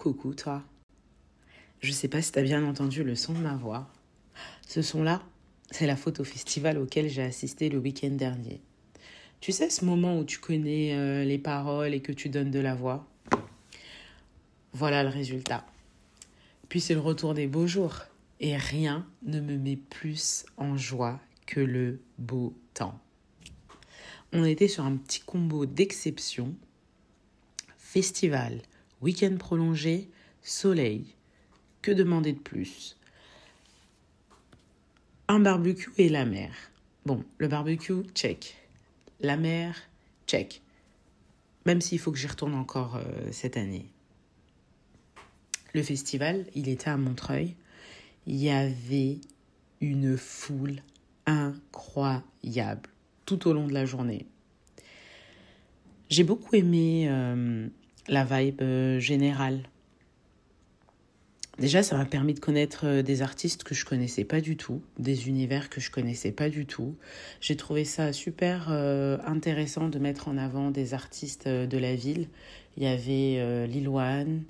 Coucou toi. Je sais pas si t'as bien entendu le son de ma voix. Ce son-là, c'est la photo festival auquel j'ai assisté le week-end dernier. Tu sais ce moment où tu connais euh, les paroles et que tu donnes de la voix? Voilà le résultat. Puis c'est le retour des beaux jours. Et rien ne me met plus en joie que le beau temps. On était sur un petit combo d'exception. Festival, week-end prolongé, soleil. Que demander de plus? Un barbecue et la mer. Bon, le barbecue, check. La mer, check. Même s'il faut que j'y retourne encore euh, cette année. Le festival, il était à Montreuil. Il y avait une foule incroyable tout au long de la journée. J'ai beaucoup aimé euh, la vibe euh, générale. Déjà, ça m'a permis de connaître euh, des artistes que je connaissais pas du tout, des univers que je connaissais pas du tout. J'ai trouvé ça super intéressant de mettre en avant des artistes de la ville. Il y avait Lilouane,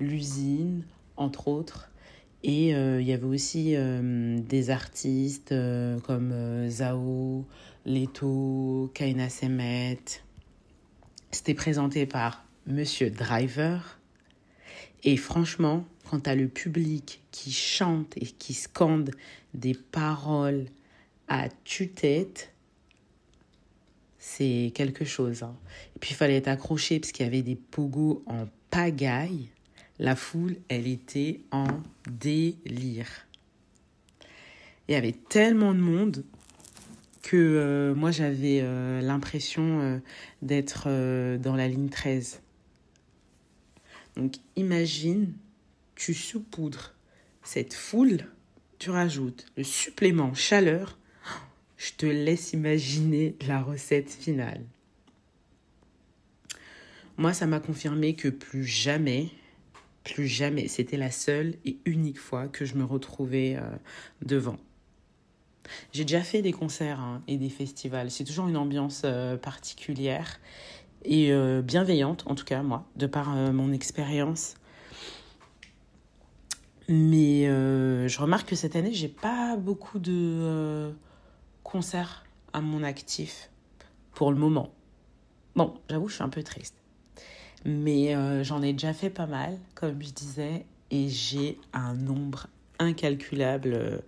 l'usine, entre autres. Et il y avait aussi des artistes comme Zao, Leto, Kaina Semet. C'était présenté par Monsieur Driver. Et franchement, quand tu as le public qui chante et qui scande des paroles à tue-tête, c'est quelque chose. Hein. Et puis il fallait être accroché parce qu'il y avait des pogos en pagaille. La foule, elle était en délire. Il y avait tellement de monde que euh, moi j'avais euh, l'impression euh, d'être dans la ligne 13. Donc imagine, tu saupoudres cette foule, tu rajoutes le supplément chaleur, je te laisse imaginer la recette finale. Moi, ça m'a confirmé que plus jamais, plus jamais, c'était la seule et unique fois que je me retrouvais devant. J'ai déjà fait des concerts hein, et des festivals. C'est toujours une ambiance euh, particulière et euh, bienveillante, en tout cas, moi, de par euh, mon expérience. Mais je remarque que cette année, j'ai pas beaucoup de concerts à mon actif pour le moment. Bon, j'avoue, je suis un peu triste. Mais j'en ai déjà fait pas mal, comme je disais, et j'ai un nombre incalculable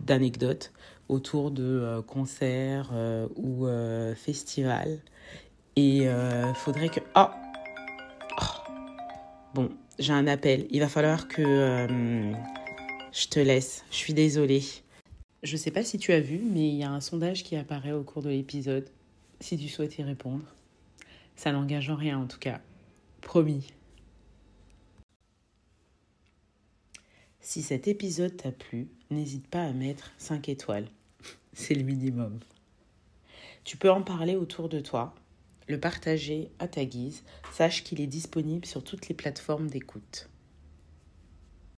d'anecdotes autour de euh, concerts euh, ou euh, festivals. Et il faudrait que... Oh, oh Bon, j'ai un appel. Il va falloir que je te laisse. Je suis désolée. Je sais pas si tu as vu, mais il y a un sondage qui apparaît au cours de l'épisode. Si tu souhaites y répondre. Ça n'engage en rien en tout cas. Promis. Si cet épisode t'a plu, n'hésite pas à mettre 5 étoiles. C'est le minimum. Tu peux en parler autour de toi, le partager à ta guise. Sache qu'il est disponible sur toutes les plateformes d'écoute.